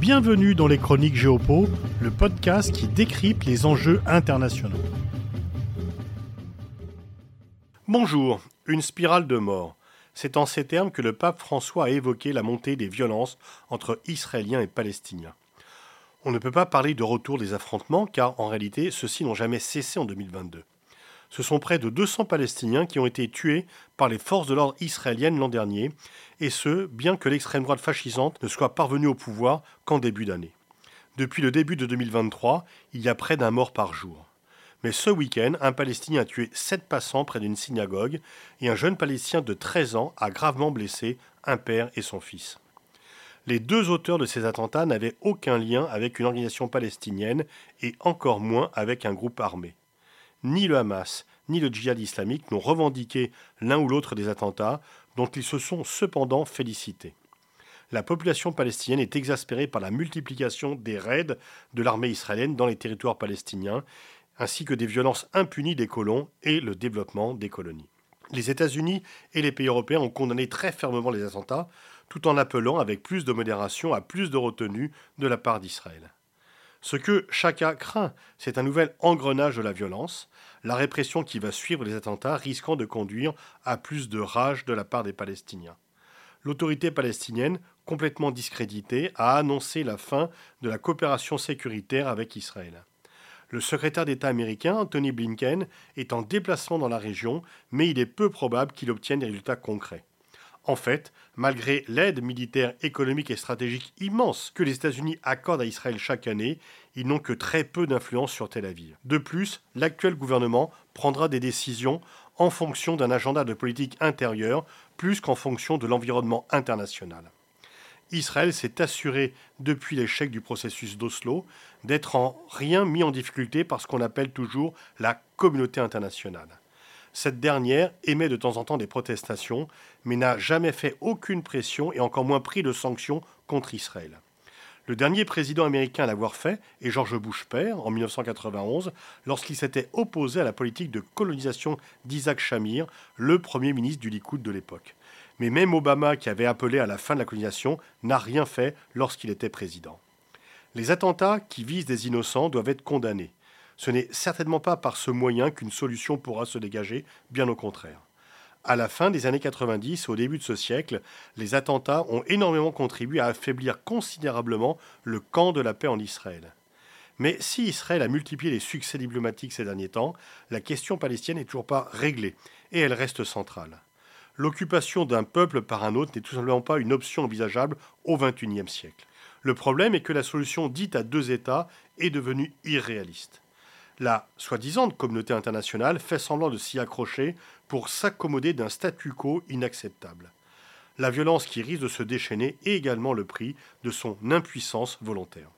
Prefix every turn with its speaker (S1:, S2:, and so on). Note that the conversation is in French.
S1: Bienvenue dans les Chroniques Géopo, le podcast qui décrypte les enjeux internationaux. Bonjour, une spirale de mort. C'est en ces termes que le pape François a évoqué la montée des violences entre Israéliens et Palestiniens. On ne peut pas parler de retour des affrontements car en réalité ceux-ci n'ont jamais cessé en 2022. Ce sont près de 200 Palestiniens qui ont été tués par les forces de l'ordre israéliennes l'an dernier, et ce, bien que l'extrême droite fascisante ne soit parvenue au pouvoir qu'en début d'année. Depuis le début de 2023, il y a près d'un mort par jour. Mais ce week-end, un Palestinien a tué sept passants près d'une synagogue et un jeune Palestinien de 13 ans a gravement blessé un père et son fils. Les deux auteurs de ces attentats n'avaient aucun lien avec une organisation palestinienne et encore moins avec un groupe armé ni le Hamas, ni le djihad islamique n'ont revendiqué l'un ou l'autre des attentats, dont ils se sont cependant félicités. La population palestinienne est exaspérée par la multiplication des raids de l'armée israélienne dans les territoires palestiniens, ainsi que des violences impunies des colons et le développement des colonies. Les États-Unis et les pays européens ont condamné très fermement les attentats, tout en appelant avec plus de modération à plus de retenue de la part d'Israël. Ce que chacun craint, c'est un nouvel engrenage de la violence, la répression qui va suivre les attentats risquant de conduire à plus de rage de la part des Palestiniens. L'autorité palestinienne, complètement discréditée, a annoncé la fin de la coopération sécuritaire avec Israël. Le secrétaire d'État américain, Anthony Blinken, est en déplacement dans la région, mais il est peu probable qu'il obtienne des résultats concrets. En fait, malgré l'aide militaire, économique et stratégique immense que les États-Unis accordent à Israël chaque année, ils n'ont que très peu d'influence sur Tel Aviv. De plus, l'actuel gouvernement prendra des décisions en fonction d'un agenda de politique intérieure plus qu'en fonction de l'environnement international. Israël s'est assuré, depuis l'échec du processus d'Oslo, d'être en rien mis en difficulté par ce qu'on appelle toujours la communauté internationale. Cette dernière émet de temps en temps des protestations, mais n'a jamais fait aucune pression et encore moins pris de sanctions contre Israël. Le dernier président américain à l'avoir fait est George Bush père en 1991, lorsqu'il s'était opposé à la politique de colonisation d'Isaac Shamir, le premier ministre du Likoud de l'époque. Mais même Obama, qui avait appelé à la fin de la colonisation, n'a rien fait lorsqu'il était président. Les attentats qui visent des innocents doivent être condamnés. Ce n'est certainement pas par ce moyen qu'une solution pourra se dégager, bien au contraire. À la fin des années 90, au début de ce siècle, les attentats ont énormément contribué à affaiblir considérablement le camp de la paix en Israël. Mais si Israël a multiplié les succès diplomatiques ces derniers temps, la question palestinienne n'est toujours pas réglée, et elle reste centrale. L'occupation d'un peuple par un autre n'est tout simplement pas une option envisageable au XXIe siècle. Le problème est que la solution dite à deux États est devenue irréaliste. La soi-disant communauté internationale fait semblant de s'y accrocher pour s'accommoder d'un statu quo inacceptable. La violence qui risque de se déchaîner est également le prix de son impuissance volontaire.